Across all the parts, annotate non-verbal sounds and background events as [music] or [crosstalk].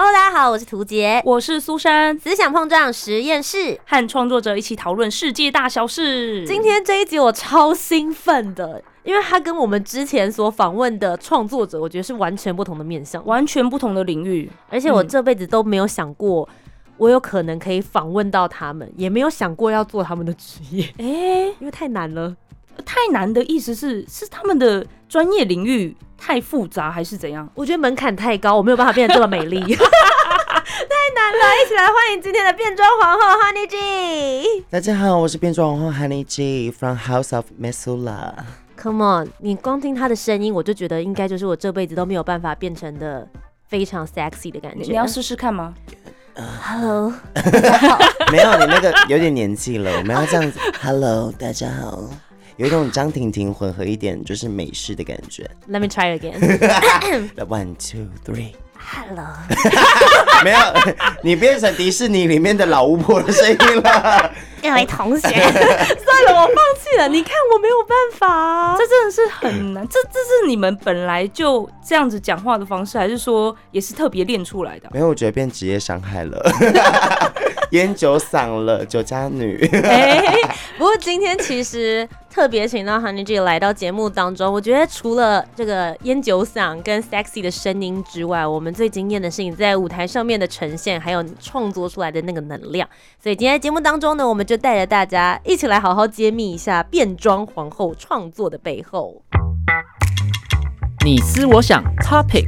Hello，大家好，我是涂杰，我是苏珊，思想碰撞实验室。和创作者一起讨论世界大小事。今天这一集我超兴奋的，因为他跟我们之前所访问的创作者，我觉得是完全不同的面向，完全不同的领域，而且我嗯。这辈子都没有想过，我有可能可以访问到他们，也没有想过要做他们的职业，哎、因为太难了。太难的意思是是他们的专业领域太复杂，还是怎样？我觉得门槛太高，我没有办法变得这么美丽，[laughs] 太难了。一起来欢迎今天的变装皇后 Honey G。大家好，我是变装皇后 Honey G from House of Mesula。Come on，你光听她的声音，我就觉得应该就是我这辈子都没有办法变成的非常 sexy 的感觉。你要试试看吗？Hello，[laughs] 没有，你那个有点年纪了，我们要这样子。Hello，大家好，有一种张婷婷混合一点就是美式的感觉。Let me try again. [coughs] One two three，Hello，[laughs] 没有，你变成迪士尼里面的老巫婆的声音了。各位同学，[laughs] 算了，我放弃了。你看我没有办法啊这真的是很难。这这是你们本来就这样子讲话的方式，还是说也是特别练出来的啊？没有，我觉得变职业伤害了，[laughs] 烟酒嗓了，酒家女。哎，不过今天其实特别请到 Honey G 来到节目当中，我觉得除了这个烟酒嗓跟 sexy 的声音之外，我们最惊艳的是你在舞台上面的呈现，还有你创作出来的那个能量。所以今天节目当中呢，我们就带着大家一起来好好揭秘一下变装皇后创作的背后。你思我想，Topic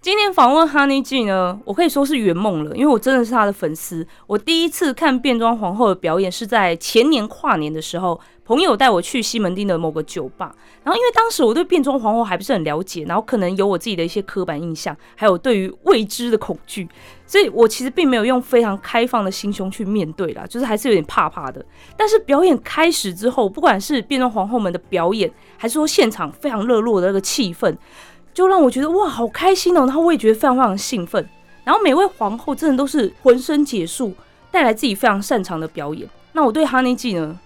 今天访问 Honey G 呢，我可以说是圆梦了，因为我真的是她的粉丝。我第一次看变装皇后的表演是在前年跨年的时候，朋友带我去西门町的某个酒吧。然后因为当时我对变装皇后还不是很了解，然后可能有我自己的一些刻板印象，还有对于未知的恐惧，所以我其实并没有用非常开放的心胸去面对啦，就是还是有点怕怕的。但是表演开始之后，不管是变装皇后们的表演，还是说现场非常热络的那个气氛，就让我觉得哇，好开心哦！然后我也觉得非常非常兴奋。然后每位皇后真的都是浑身解数，带来自己非常擅长的表演。那我对哈尼季呢，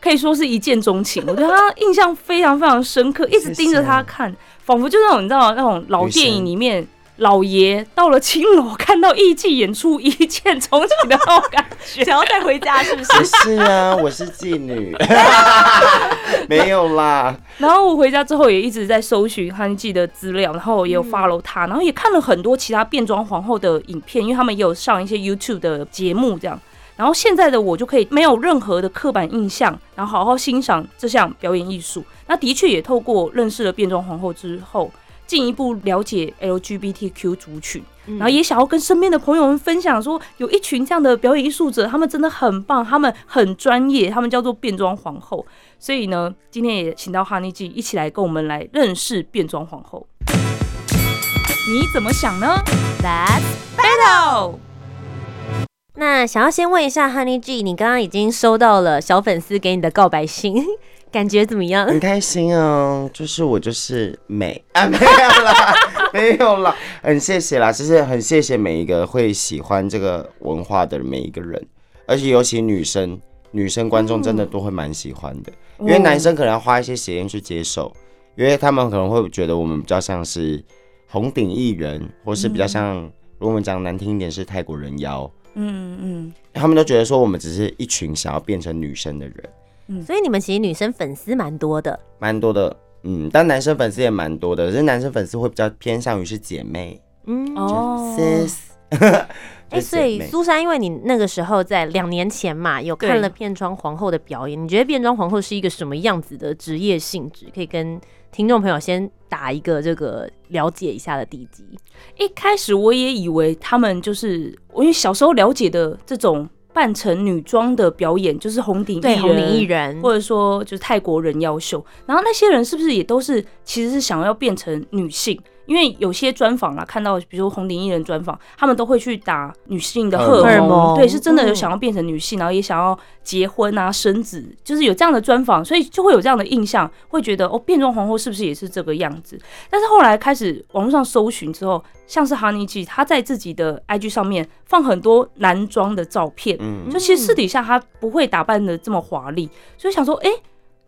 可以说是一见钟情，我对他印象非常非常深刻，一直盯着他看，仿佛就那种你知道那种老电影里面。老爷到了青楼，看到艺妓演出，一见钟情的那种感觉，想要带回家是不是？不是啊，我是妓女，[laughs] 没有啦。然后我回家之后也一直在搜寻汉记的资料，然后也有 follow 他，然后也看了很多其他变装皇后的影片，因为他们也有上一些 YouTube 的节目这样。然后现在的我就可以没有任何的刻板印象，然后好好欣赏这项表演艺术。那的确也透过认识了变装皇后之后，进一步了解 LGBTQ 族群。然后也想要跟身边的朋友们分享说，有一群这样的表演艺术者，他们真的很棒，他们很专业，他们叫做变装皇后。所以呢，今天也请到哈尼 G 一起来跟我们来认识变装皇后。你怎么想呢 That's？Battle，那想要先问一下 Honey G，你刚刚已经收到了小粉丝给你的告白信，[laughs] 感觉怎么样？很开心哦，就是我就是美。[laughs] 啊，没有啦，[laughs] 没有啦，很谢谢啦，就是很谢谢每一个会喜欢这个文化的每一个人，而且尤其女生，女生观众真的都会蛮喜欢的，因为男生可能要花一些时间去接受，因为他们可能会觉得我们比较像是红顶艺人，或是比较像，如果我们讲难听一点是泰国人妖，嗯嗯，他们都觉得说我们只是一群想要变成女生的人。嗯。所以你们其实女生粉丝蛮多的，蛮多的，嗯，但男生粉丝也蛮多的，可是男生粉丝会比较偏向于是姐妹，嗯，哦，sis，[laughs] 哎、就所以苏珊，因为你那个时候在两年前嘛，有看了变装皇后的表演，你觉得变装皇后是一个什么样子的职业性质？可以跟听众朋友先打一个这个了解一下的地基。一开始我也以为他们就是我，因为小时候了解的这种扮成女装的表演，就是红顶艺对，人，红顶艺人，或者说就是泰国人妖秀，然后那些人是不是也都是其实是想要变成女性？因为有些专访啦，看到比如说红顶艺人专访，他们都会去打女性的荷荷尔蒙，对，是真的有嗯想要变成女性，然后也想要结婚啊、生子，就是有这样的专访，所以就会有这样的印象，会觉得哦，变装皇后是不是也是这个样子？但是后来开始网络上搜寻之后，像是 Honey G，他在自己的 IG 上面放很多男装的照片，嗯，就其实私底下他不会打扮的这么华丽，所以想说，哎、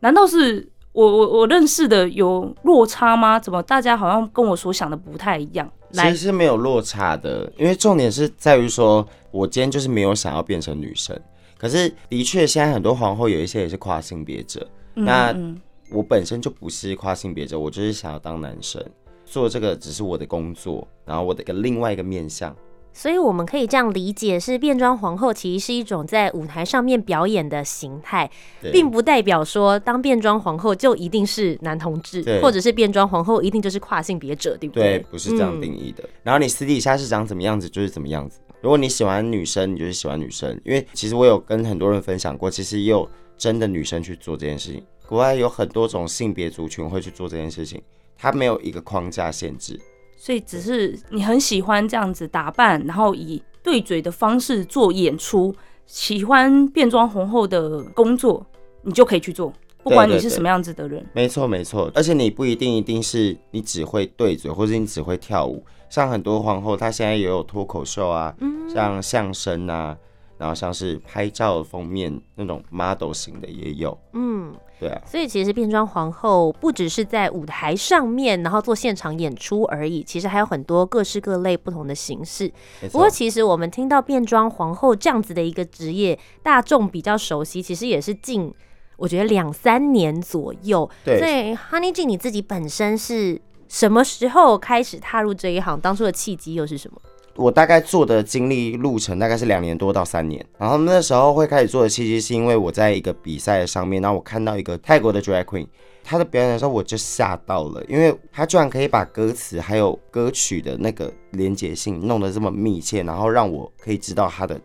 难道是我我我认识的有落差吗？怎么大家好像跟我所想的不太一样？其实是没有落差的，因为重点是在于说，我今天就是没有想要变成女生。可是的确，现在很多皇后有一些也是跨性别者，嗯那嗯我本身就不是跨性别者，我就是想要当男生，做这个只是我的工作，然后我的一个另外一个面向。所以我们可以这样理解，是变装皇后其实是一种在舞台上面表演的形态，并不代表说当变装皇后就一定是男同志，或者是变装皇后一定就是跨性别者，对不对对？，不是这样定义的。然后你私底下是长怎么样子，就是怎么样子。如果你喜欢女生，你就是喜欢女生。因为其实我有跟很多人分享过，其实也有真的女生去做这件事情。国外有很多种性别族群会去做这件事情，它没有一个框架限制。所以只是你很喜欢这样子打扮，然后以对嘴的方式做演出，喜欢变装皇后的工作，你就可以去做，不管你是什么样子的人。没错，没错，而且你不一定一定是你只会对嘴，或者你只会跳舞。像很多皇后，她现在也有脱口秀啊，像相声啊，然后像是拍照封面那种 model 型的也有。嗯，对啊，所以其实变装皇后不只是在舞台上面，然后做现场演出而已，其实还有很多各式各类不同的形式。不过，。其实我们听到变装皇后这样子的一个职业，大众比较熟悉，其实也是近我觉得两三年左右。对所以 Honey G 你自己本身是什么时候开始踏入这一行？当初的契机又是什么？我大概做的经历路程大概是两年多到三年，然后那时候会开始做的契机是因为我在一个比赛上面，然后我看到一个泰国的 drag queen，她的表演的时候我就吓到了，因为她居然可以把歌词还有歌曲的那个连结性弄得这么密切，然后让我可以知道她的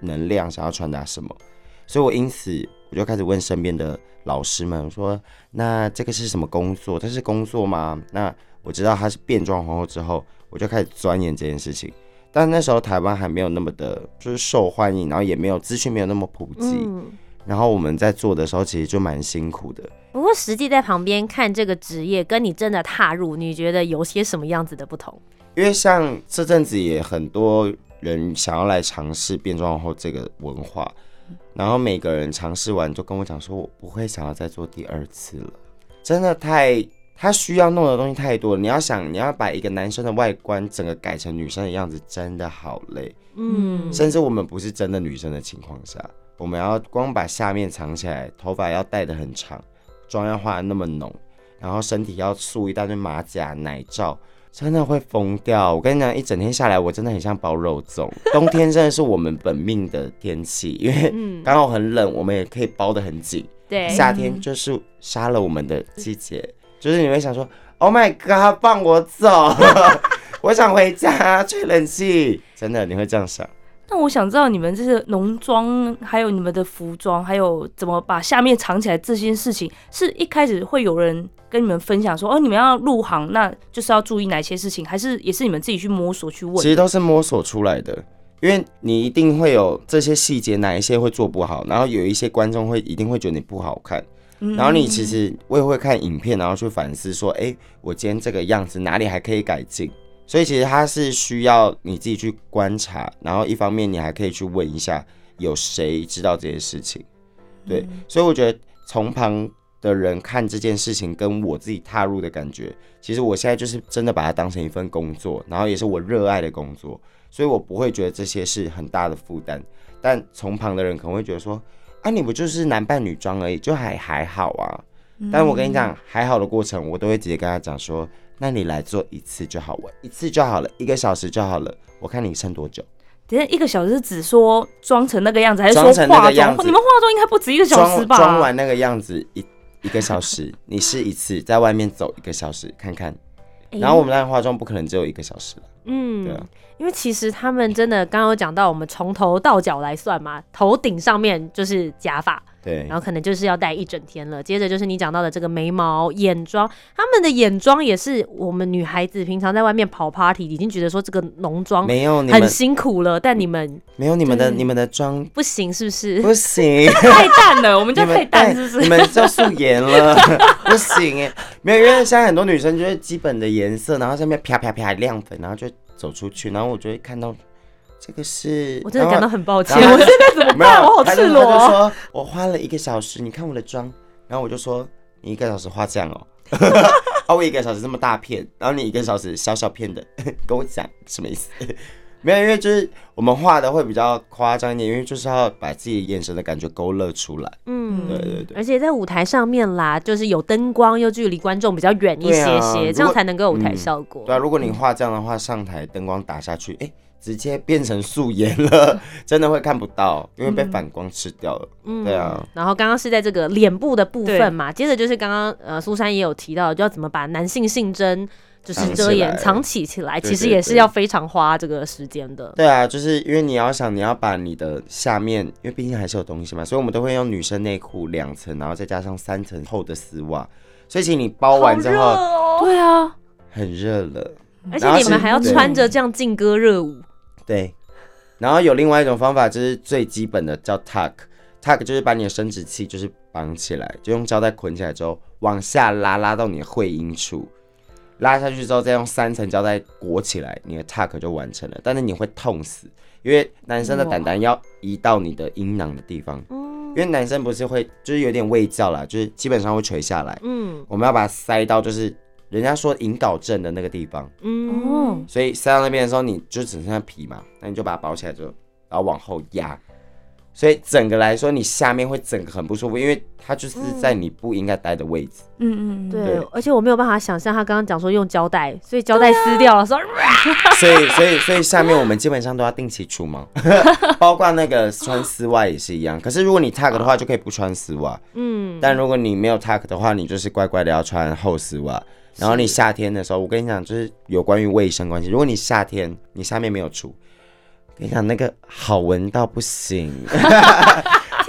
能量想要传达什么，所以我因此我就开始问身边的老师们说，那这个是什么工作？这是工作吗？那我知道她是变装皇后之后，我就开始钻研这件事情。但那时候台湾还没有那么的，就是受欢迎，然后也没有资讯没有那么普及，嗯，然后我们在做的时候其实就蛮辛苦的。不过实际在旁边看这个职业，跟你真的踏入，你觉得有些什么样子的不同？因为像这阵子也很多人想要来尝试变装皇后这个文化，然后每个人尝试完就跟我讲说，我不会想要再做第二次了，真的太他需要弄的东西太多了。你要想，你要把一个男生的外观整个改成女生的样子，真的好累。嗯，甚至我们不是真的女生的情况下，我们要光把下面藏起来，头发要戴的很长，妆要化的那么浓，然后身体要塑一大堆马甲、奶罩，真的会疯掉。我跟你讲，一整天下来，我真的很像包肉粽。冬天真的是我们本命的天气，因为嗯 [laughs] 刚好很冷，我们也可以包得很紧。对，夏天就是杀了我们的季节，就是你会想说，Oh my God，放我走，[laughs] 我想回家吹冷气。真的，你会这样想。那我想知道你们这些浓妆，还有你们的服装，还有怎么把下面藏起来这些事情，是一开始会有人跟你们分享说，哦，你们要入行，那就是要注意哪些事情，还是也是你们自己去摸索去问其？实都是摸索出来的，因为你一定会有这些细节，哪一些会做不好，然后有一些观众会一定会觉得你不好看，嗯然后你其实我也会看影片，然后去反思说，哎、我今天这个样子哪里还可以改进，所以其实它是需要你自己去观察，然后一方面你还可以去问一下有谁知道这些事情，对，所以我觉得从旁的人看这件事情，跟我自己踏入的感觉，其实我现在就是真的把它当成一份工作，然后也是我热爱的工作，所以我不会觉得这些是很大的负担。但从旁的人可能会觉得说，啊，你不就是男扮女装而已，就还还好啊。但我跟你讲，还好的过程，我都会直接跟他讲说，那你来做一次就好，我一次就好了，一个小时就好了，我看你撑多久。等一下一个小时是只说装成那个样子，还是说化妆？你们化妆应该不止一个小时吧？装完那个样子一一个小时，[laughs] 你试一次，在外面走一个小时看看。然后我们那化妆不可能只有一个小时了，嗯，对啊，因为其实他们真的刚刚有讲到，我们从头到脚来算嘛，头顶上面就是假发，对然，后可能就是要戴一整天了。接着就是你讲到的这个眉毛、眼妆，他们的眼妆也是我们女孩子平常在外面跑 party 已经觉得说这个浓妆没有很辛苦了，但你们没有你们的你们的妆不行是不是？不行，[laughs] 太淡了，我们 [laughs] 你们叫太淡，是不是？你们叫素颜了，[laughs] 不行哎，没有，因为现在很多女生就是基本的颜色，然后上面啪啪啪亮粉，然后就走出去，然后我就会看到这个是，我真的感到很抱歉，我现在怎么办？我好赤裸哦。他就说我花了一个小时，你看我的妆，然后我就说你一个小时画这样哦。[laughs] 哦，我一个小时这么大片，然后你一个小时小小片的，[laughs] 跟我讲什么意思？没有，因为就是我们画的会比较夸张一点，因为就是要把自己眼神的感觉勾勒出来。嗯，对对对而且在舞台上面啦，就是有灯光，又距离观众比较远一些些，这样才能够有舞台嗯效果。对啊，如果你画这样的话，上台灯光打下去，哎、直接变成素颜了，[laughs] 真的会看不到，因为被反光吃掉了。嗯对啊。然后刚刚是在这个脸部的部分嘛，接着就是刚刚呃苏珊也有提到，就要怎么把男性性征就是遮掩藏起起来，其实也是要非常花这个时间的。对啊，就是因为你要想，你要把你的下面，因为毕竟还是有东西嘛，所以我们都会用女生内裤两层，然后再加上三层厚的丝袜，所以其实你包完之后哦。对啊，很热了。而且你们还要穿着这样劲歌热舞，对，然后有另外一种方法，就是最基本的叫 tuck，tuck 就是把你的生殖器就是绑起来，就用胶带捆起来之后往下拉，拉到你的会阴处，拉下去之后再用三层胶带裹起来，你的 tuck 就完成了。但是你会痛死，因为男生的胆胆要移到你的阴囊的地方，因为男生不是会就是有点胃教啦，就是基本上会垂下来，嗯我们要把它塞到就是人家说引导症的那个地方。嗯哦，所以塞到那边的时候，你就只剩下皮嘛，那你就把它包起来就，然后往后压。所以整个来说，你下面会整个很不舒服，因为它就是在你不应该待的位置。嗯嗯，对对，而且我没有办法想象他刚刚讲说用胶带，所以胶带撕掉了，说 [laughs] 所以，所以，所以下面我们基本上都要定期除毛，[laughs] 包括那个穿丝袜也是一样。可是如果你 tag 的话，就可以不穿丝袜。嗯，但如果你没有 tag 的话，你就是乖乖的要穿厚丝袜。然后你夏天的时候，我跟你讲，就是有关于卫生关系。如果你夏天你下面没有除，我跟你讲那个好闻到不行。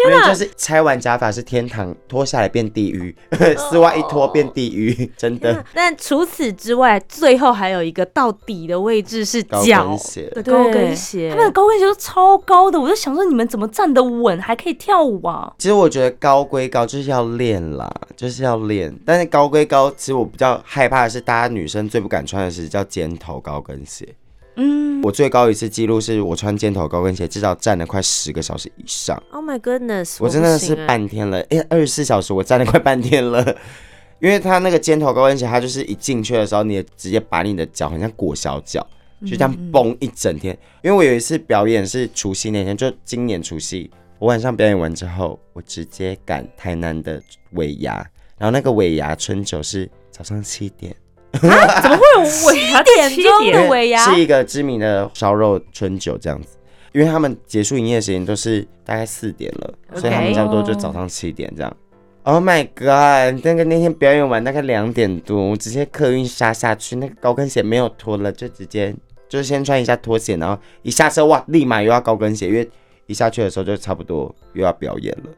因为就是拆完假发是天堂，脱下来变地狱，[laughs] 丝袜一脱变地狱，真的。但除此之外，最后还有一个到底的位置是高脚跟鞋的高跟鞋，他们的高跟鞋都超高的，我就想说你们怎么站得稳，还可以跳舞啊？其实我觉得高归高，就是要练啦，就是要练。但是高归高，其实我比较害怕的是，大家女生最不敢穿的是叫尖头高跟鞋。嗯，我最高一次记录是我穿尖头高跟鞋，至少站了快十个小时以上。Oh my goodness！我真的是半天了，哎、二十四小时我站了快半天了。[laughs] 因为它那个尖头高跟鞋，它就是一进去的时候，你也直接把你的脚很像裹小脚，就这样绷一整天。因为我有一次表演是除夕那天，就今年除夕，我晚上表演完之后，我直接赶台南的尾牙，然后那个尾牙春酒是早上七点，[laughs] 怎么会有尾牙七点钟的？尾牙是一个知名的烧肉春酒这样子。因为他们结束营业时间都是大概四点了所以他们差不多就早上七点这样。Oh my god！那个那天表演完大概两点多，我直接客运杀下去，那个高跟鞋没有脱了，就直接就先穿一下拖鞋，然后一下车哇，立马又要高跟鞋，因为一下去的时候就差不多又要表演了。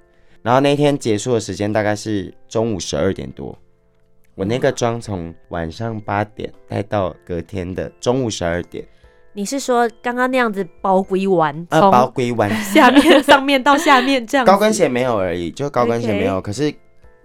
然后那天结束的时间大概是中午十二点多，我那个妆从晚上八点待到隔天的中午十二点，你是说刚刚那样子包归完，呃，包从归完。[laughs] 下面、上面到下面这样？高跟鞋没有而已，就高跟鞋没有。可是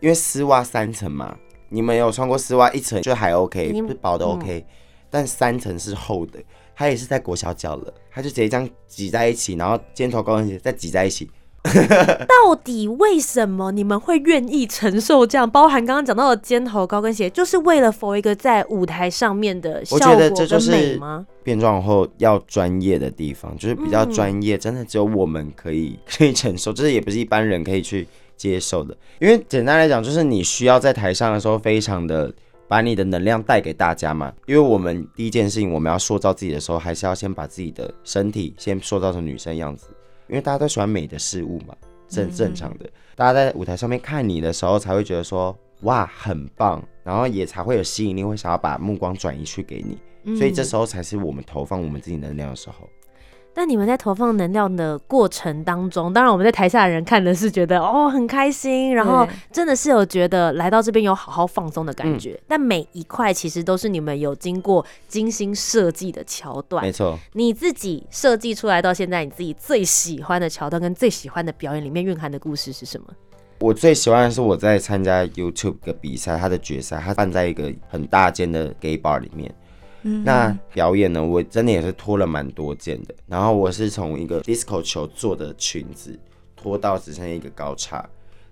因为丝袜三层嘛，你们有穿过丝袜一层就还 OK，你是薄的 OK，、但三层是厚的，它也是在裹小脚了，它就直接这样挤在一起，然后尖头高跟鞋再挤在一起。[laughs] 到底为什么你们会愿意承受这样？包含刚刚讲到的尖头高跟鞋，就是为了 for 一个在舞台上面的效我觉得果跟这就是美吗？变装后要专业的地方，就是比较专业，真的只有我们可以 [laughs] 可以承受，这也不是一般人可以去接受的。因为简单来讲，就是你需要在台上的时候，非常的把你的能量带给大家嘛。因为我们第一件事情，我们要塑造自己的时候，还是要先把自己的身体先塑造成女生样子，因为大家都喜欢美的事物嘛，这很正常的。大家在舞台上面看你的时候，才会觉得说哇很棒，然后也才会有吸引力，会想要把目光转移去给你。所以这时候才是我们投放我们自己能量的时候。但你们在投放能量的过程当中，当然我们在台下的人看的是觉得哦很开心，然后真的是有觉得来到这边有好好放松的感觉。但每一块其实都是你们有经过精心设计的桥段没。错。你自己设计出来到现在，你自己最喜欢的桥段跟最喜欢的表演里面蕴含的故事是什么？我最喜欢的是我在参加 YouTube 的比赛，它的决赛，它办在一个很大间的 gay bar 里面。那表演呢，我真的也是脱了蛮多件的。然后我是从一个 disco 球做的裙子脱到只剩一个高叉。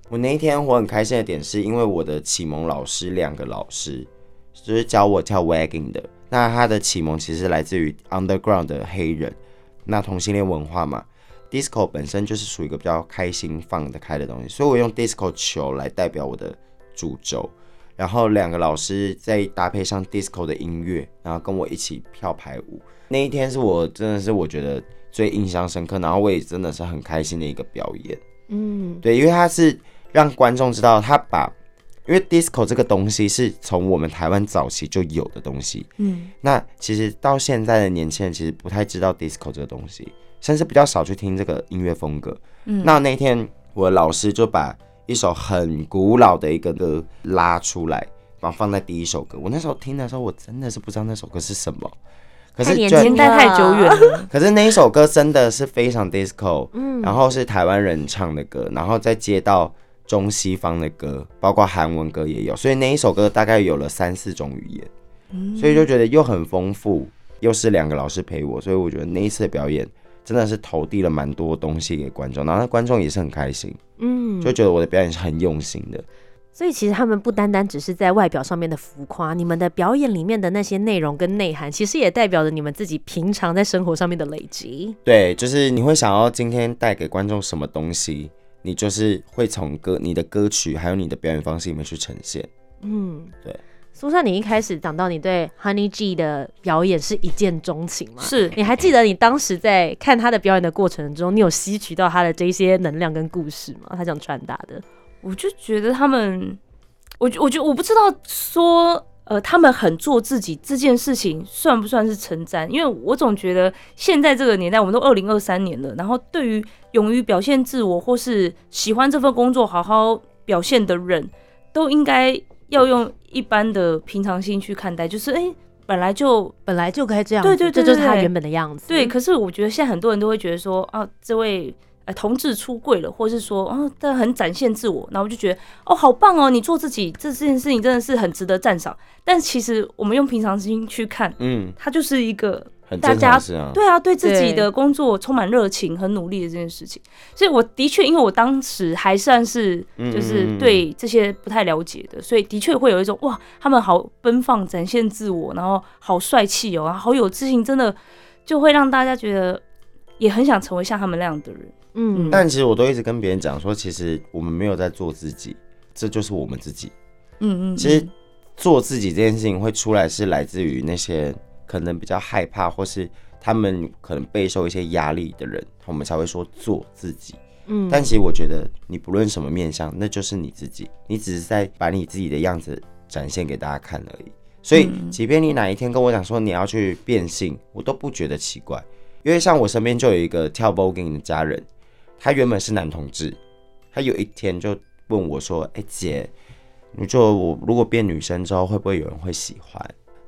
我那一天我很开心的点是因为我的启蒙老师两个老师就是教我跳 wagging 的，那他的启蒙其实来自于 underground 的黑人，那同性恋文化嘛。disco 本身就是属于一个比较开心放得开的东西，所以我用 disco 球来代表我的主轴，然后两个老师再搭配上 disco 的音乐，然后跟我一起跳排舞。那一天是我真的是我觉得最印象深刻，然后我也真的是很开心的一个表演。嗯，对，因为他是让观众知道他把，因为 disco 这个东西是从我们台湾早期就有的东西，嗯，那其实到现在的年轻人其实不太知道 disco 这个东西，甚至比较少去听这个音乐风格。嗯那那天我的老师就把一首很古老的一个歌拉出来，然后放在第一首歌。我那时候听的时候，我真的是不知道那首歌是什么。可是年代太久远了。[laughs] 可是那一首歌真的是非常 disco，嗯然后是台湾人唱的歌，然后再接到中西方的歌，包括韩文歌也有，所以那一首歌大概有了三四种语言，嗯所以就觉得又很丰富，又是两个老师陪我，所以我觉得那一次的表演真的是投递了蛮多东西给观众，然后那观众也是很开心，嗯，就觉得我的表演是很用心的。所以其实他们不单单只是在外表上面的浮夸，你们的表演里面的那些内容跟内涵，其实也代表着你们自己平常在生活上面的累积。对，就是你会想要今天带给观众什么东西，你就是会从歌、你的歌曲还有你的表演方式里面去呈现。嗯，对。苏珊，你一开始讲到你对 Honey G 的表演是一见钟情吗？是你还记得你当时在看他的表演的过程中，你有吸取到他的这些能量跟故事吗？他想传达的。我就觉得他们，我觉我觉得我不知道说，呃，他们很做自己这件事情算不算是称赞？因为我总觉得现在这个年代，我们都二零二三年了，然后对于勇于表现自我或是喜欢这份工作好好表现的人，都应该要用一般的平常心去看待，就是哎、诶本来就本来就该这样子，对对对对对这就是他原本的样子。对，可是我觉得现在很多人都会觉得说，啊，这位呃同志出柜了，或是说，哦，他很展现自我，然后我就觉得，哦，好棒哦，你做自己这件事情真的是很值得赞赏。但其实我们用平常心去看，嗯，他就是一个大家啊。对啊，对自己的工作充满热情、很努力的这件事情。所以我的确，因为我当时还算是就是对这些不太了解的，所以的确会有一种哇，他们好奔放、展现自我，然后好帅气哦，好有自信，真的就会让大家觉得也很想成为像他们那样的人。嗯，但其实我都一直跟别人讲说，其实我们没有在做自己，这就是我们自己。嗯嗯，其实做自己这件事情会出来，是来自于那些可能比较害怕，或是他们可能备受一些压力的人，我们才会说做自己。嗯但其实我觉得，你不论什么面相，那就是你自己，你只是在把你自己的样子展现给大家看而已。所以，即便你哪一天跟我讲说你要去变性，我都不觉得奇怪，因为像我身边就有一个跳 voguing 的家人，他原本是男同志，他有一天就问我说：“哎、姐，你就我如果变女生之后，会不会有人会喜欢？”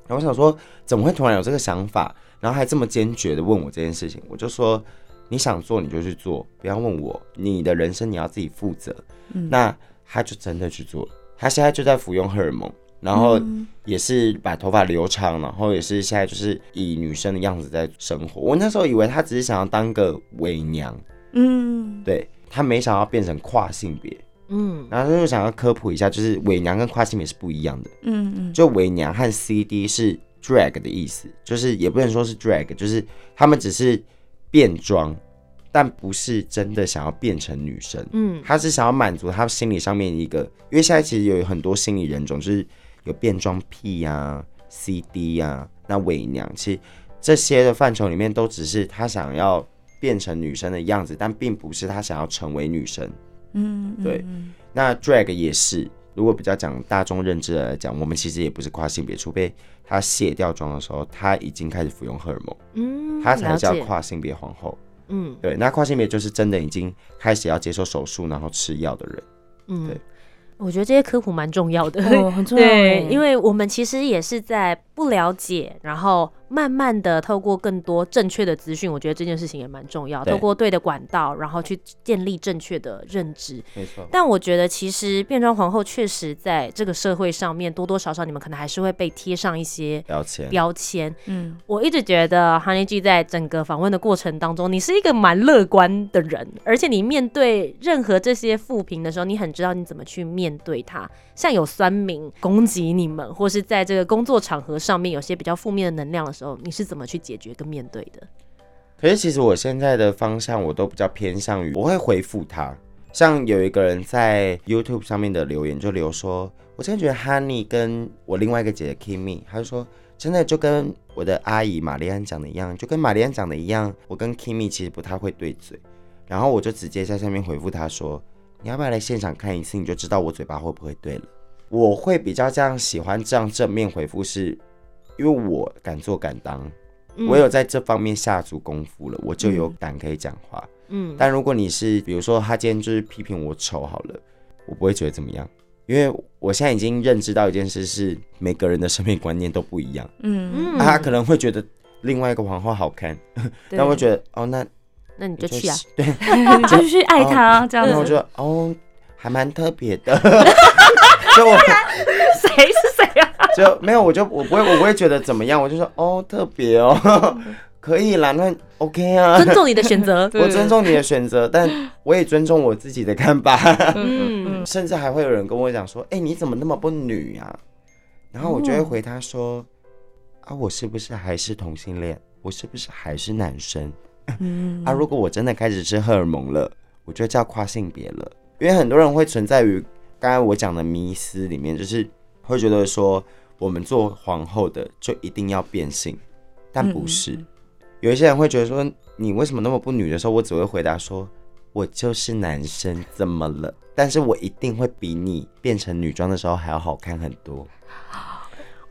然后我想说，怎么会突然有这个想法，然后还这么坚决的问我这件事情？我就说，你想做你就去做，不要问我，你的人生你要自己负责。那他就真的去做了，他现在就在服用荷尔蒙，然后也是把头发留长，然后也是现在就是以女生的样子在生活。我那时候以为他只是想要当个伪娘，嗯对他没想要变成跨性别。嗯然后就想要科普一下，就是伪娘跟跨性别是不一样的。嗯嗯就伪娘和 CD 是 drag 的意思，就是也不能说是 drag，就是他们只是变装，但不是真的想要变成女生。嗯他是想要满足他心理上面一个，因为现在其实有很多心理人种，就是有变装癖呀、CD 呀、那伪娘，其实这些的范畴里面都只是他想要变成女生的样子，但并不是他想要成为女生。嗯，对那 drag 也是，如果比较讲大众认知的来讲，我们其实也不是跨性别，除非她卸掉妆的时候，她已经开始服用荷尔蒙，嗯，她才，叫跨性别皇后。嗯对，那跨性别就是真的已经开始要接受手术，然后吃药的人。嗯对，我觉得这些科普蛮重要的。哦，很重要对，欸。因为我们其实也是在不了解，然后慢慢的透过更多正确的资讯，我觉得这件事情也蛮重要。透过对的管道，然后去建立正确的认知。没错，但我觉得其实变装皇后确实在这个社会上面多多少少你们可能还是会被贴上一些标签。标签。嗯，我一直觉得 Honey G 在整个访问的过程当中，你是一个蛮乐观的人，而且你面对任何这些负评的时候，你很知道你怎么去面对它。像有酸民攻击你们，或是在这个工作场合上面有些比较负面的能量的时候，你是怎么去解决跟面对的？可是其实我现在的方向，我都比较偏向于我会回复他。像有一个人在 YouTube 上面的留言就留说，我真的觉得 Honey 跟我另外一个姐姐 Kimi，他就说真的就跟我的阿姨玛丽安讲的一样，就跟玛丽安讲的一样，我跟 Kimi 其实不太会对嘴。然后我就直接在下面回复他说，你要不要来现场看一次，你就知道我嘴巴会不会对了。我会比较这样喜欢这样正面回复是，因为我敢做敢当。嗯我有在这方面下足功夫了，我就有胆可以讲话。嗯但如果你是比如说他今天就是批评我丑好了，我不会觉得怎么样，因为我现在已经认知到一件事是每个人的审美观念都不一样，嗯，啊他可能会觉得另外一个皇后好看，[laughs] 对那我会觉得哦那那你就去啊。[laughs] 对，[laughs] 你就去爱他这样子。然后我觉得哦还蛮特别的，[laughs] 就我谁是谁啊？[laughs] 就没有我就我不会我不会觉得怎么样，我就说哦特别哦，[laughs] 可以啦，那 OK 啊，尊重你的选择。我尊重你的选择，但我也尊重我自己的看法。嗯，甚至还会有人跟我讲说：“哎、你怎么那么不女呀、然后我就会回他说：“啊，我是不是还是同性恋？我是不是还是男生？嗯啊，如果我真的开始吃荷尔蒙了，我就叫跨性别了。因为很多人会存在于刚才我讲的迷思里面，就是会觉得说我们做皇后的就一定要变性，但不是。嗯有一些人会觉得说你为什么那么不女的时候，我只会回答说我就是男生，怎么了？但是我一定会比你变成女装的时候还要好看很多。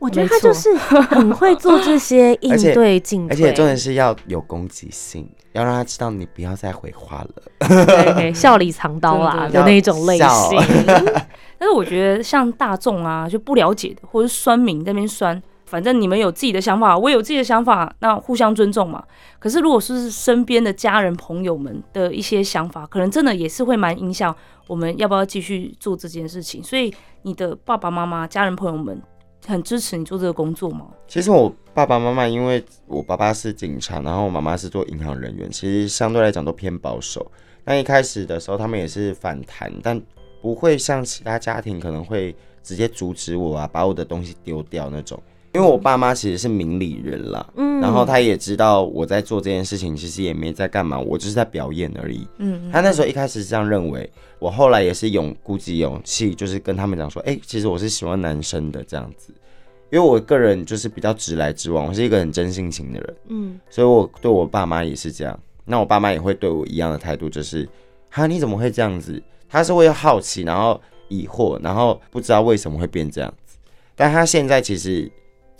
我觉得他就是很会做这些 [laughs] 应对进退，而且重点是要有攻击性，要让他知道你不要再回话了。[laughs] 笑里藏刀啦真的那种类型。[laughs] 但是我觉得像大众啊，就不了解的，或者是酸民在那边酸，反正你们有自己的想法，我有自己的想法，那互相尊重嘛。可是如果是身边的家人朋友们的一些想法，可能真的也是会蛮影响我们要不要继续做这件事情。所以你的爸爸妈妈、家人朋友们很支持你做这个工作吗？其实我爸爸妈妈，因为我爸爸是警察，然后我妈妈是做银行人员，其实相对来讲都偏保守。那一开始的时候，他们也是反弹，但不会像其他家庭可能会直接阻止我啊，把我的东西丢掉那种。因为我爸妈其实是明理人啦，嗯然后他也知道我在做这件事情，其实也没在干嘛，我就是在表演而已。嗯，他那时候一开始是这样认为，我后来也是勇鼓起勇气，就是跟他们讲说，哎、其实我是喜欢男生的这样子，因为我个人就是比较直来直往，我是一个很真性情的人，嗯所以我对我爸妈也是这样。那我爸妈也会对我一样的态度，就是，哈，你怎么会这样子？他是会好奇，然后疑惑，然后不知道为什么会变这样子。但他现在其实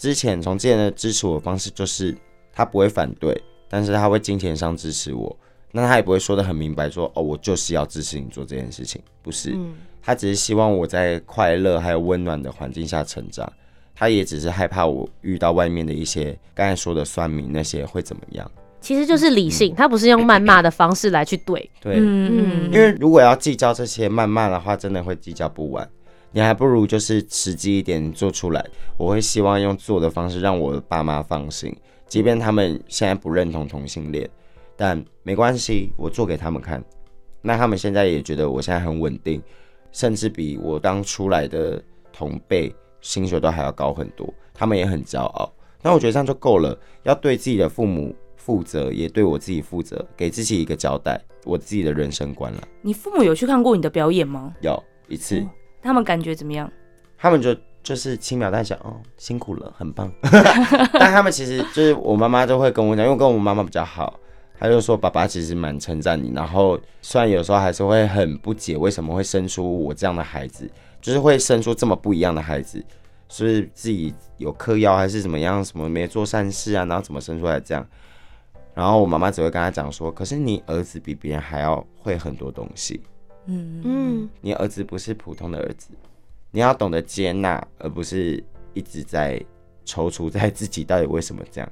之前从之前的支持我的方式，就是他不会反对，但是他会金钱上支持我。那他也不会说的很明白说哦，我就是要支持你做这件事情，不是。嗯他只是希望我在快乐还有温暖的环境下成长。他也只是害怕我遇到外面的一些刚才说的酸民那些会怎么样。其实就是理性，他不是用谩骂的方式来去对。对，嗯因为如果要计较这些谩骂的话，真的会计较不完。你还不如就是实际一点做出来。我会希望用做的方式让我的爸妈放心，即便他们现在不认同同性恋，但没关系，我做给他们看。那他们现在也觉得我现在很稳定，甚至比我刚出来的同辈薪水都还要高很多，他们也很骄傲。那我觉得这样就够了，要对自己的父母负责，也对我自己负责，给自己一个交代，我自己的人生观了。你父母有去看过你的表演吗？有一次，他们感觉怎么样？他们就就是轻描淡写，哦，辛苦了，很棒。[laughs] 但他们其实就是我妈妈都会跟我讲，因为跟我妈妈比较好，她就说爸爸其实蛮称赞你，然后虽然有时候还是会很不解为什么会生出我这样的孩子，就是会生出这么不一样的孩子，是自己有嗑药还是怎么样，什么没做善事啊，然后怎么生出来这样。然后我妈妈只会跟他讲说，可是你儿子比别人还要会很多东西，嗯嗯嗯你儿子不是普通的儿子，你要懂得接纳，而不是一直在踌躇在自己到底为什么这样。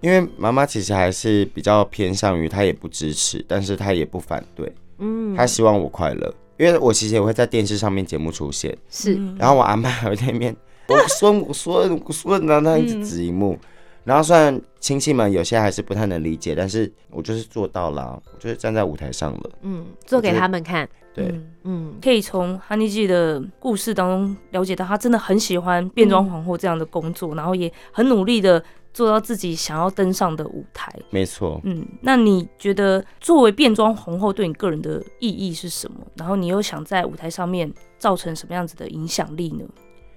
因为妈妈其实还是比较偏向于，她也不支持，但是她也不反对，嗯，她希望我快乐。因为我其实也会在电视上面节目出现，是嗯然后我阿妈还会在那边，我说我说我说，然后她一直指一幕。然后虽然亲戚们有些还是不太能理解，但是我就是做到了啊，我就是站在舞台上了。嗯，做给他们看，对，嗯嗯可以从 Honey G 的故事当中了解到，他真的很喜欢变装皇后这样的工作，然后也很努力的做到自己想要登上的舞台。没错。嗯，那你觉得作为变装皇后对你个人的意义是什么？然后你又想在舞台上面造成什么样子的影响力呢？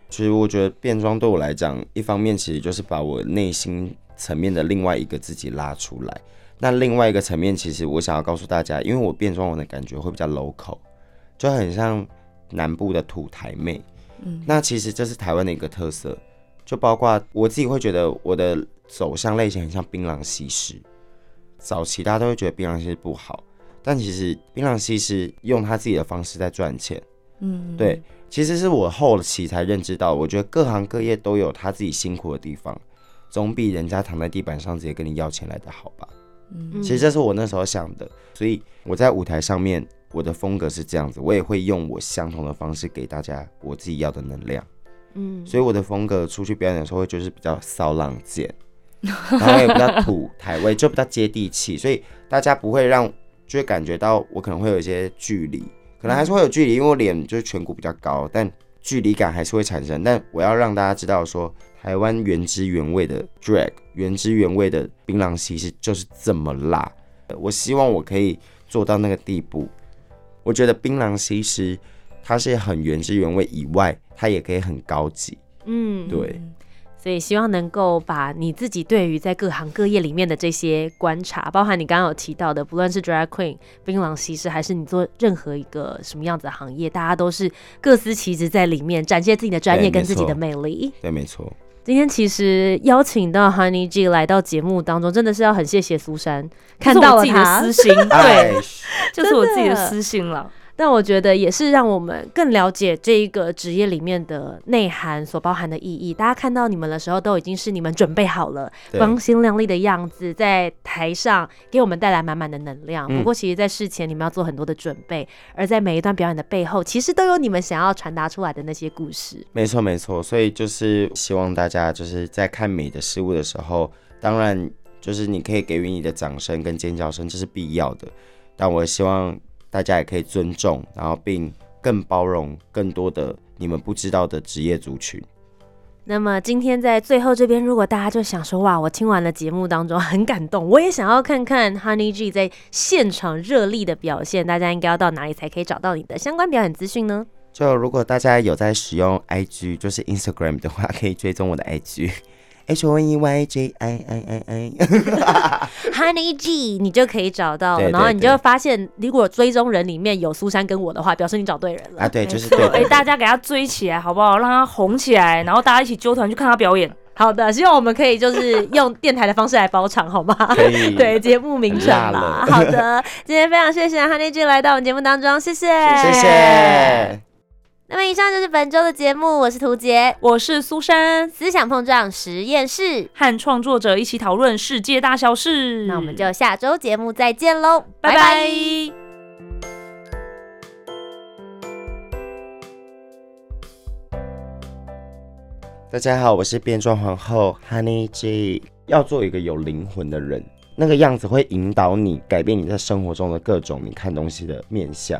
其实我觉得变装对我来讲，一方面其实就是把我内心层面的另外一个自己拉出来。那另外一个层面，其实我想要告诉大家，因为我变装我的感觉会比较 local，就很像南部的土台妹。嗯那其实这是台湾的一个特色，就包括我自己会觉得我的走向类型很像槟榔西施。早期大家都会觉得槟榔西施不好，但其实槟榔西施用他自己的方式在赚钱。嗯，对，其实是我后期才认知到，我觉得各行各业都有他自己辛苦的地方，总比人家躺在地板上直接跟你要钱来的好吧。嗯其实这是我那时候想的，所以我在舞台上面，我的风格是这样子，我也会用我相同的方式给大家我自己要的能量。嗯，所以我的风格出去表演的时候，会就是比较骚浪贱，然后也比较土台味，就比较接地气，所以大家不会让就会感觉到我可能会有一些距离，可能还是会有距离，因为我脸就是颧骨比较高，但距离感还是会产生。但我要让大家知道说，台湾原汁原味的 drag，原汁原味的槟榔西施就是这么辣。我希望我可以做到那个地步。我觉得槟榔西施它是很原汁原味以外，它也可以很高级。嗯，对，所以希望能够把你自己对于在各行各业里面的这些观察，包含你刚刚有提到的，不论是 drag queen、槟榔西施，还是你做任何一个什么样子的行业，大家都是各司其职在里面，展现自己的专业跟自己的魅力。对，没错。今天其实邀请到 Honey G 来到节目当中，真的是要很谢谢苏珊看到了这是我自己的他私，心，[laughs] 哎对，，就是我自己的私心了。但我觉得也是让我们更了解这一个职业里面的内涵所包含的意义。大家看到你们的时候，都已经是你们准备好了，光鲜亮丽的样子，在台上给我们带来满满的能量。嗯不过，其实，在事前你们要做很多的准备，而在每一段表演的背后，其实都有你们想要传达出来的那些故事。没错没错。所以就是希望大家就是在看美的事物的时候，当然就是你可以给予你的掌声跟尖叫声，这是必要的。但我希望大家也可以尊重，然后并更包容更多的你们不知道的职业族群。那么今天在最后这边，如果大家就想说哇，我听完了节目当中很感动，我也想要看看 Honey G 在现场热力的表现，大家应该要到哪里才可以找到你的相关表演资讯呢就如果大家有在使用 IG，就是 Instagram 的话，可以追踪我的 IG。H O N E Y J I I I I，？Honey [laughs] G 你就可以找到了，然后你就会发现，如果追踪人里面有苏珊跟我的话，表示你找对人了。啊，对，就是对的。大家给他追起来好不好？让他红起来，然后大家一起揪团去看他表演。好的，希望我们可以就是用电台的方式来包场，好吗？[laughs] 对节目名称辣嘛。了好的，今天非常谢谢 Honey G 来到我们节目当中，谢谢，谢谢。那么以上就是本周的节目，我是涂杰，我是苏珊，思想碰撞实验室。和创作者一起讨论世界大小事。那我们就下周节目再见喽，拜拜拜拜大家好，我是变装皇后 Honey J。要做一个有灵魂的人，那个样子会引导你改变你在生活中的各种你看东西的面相。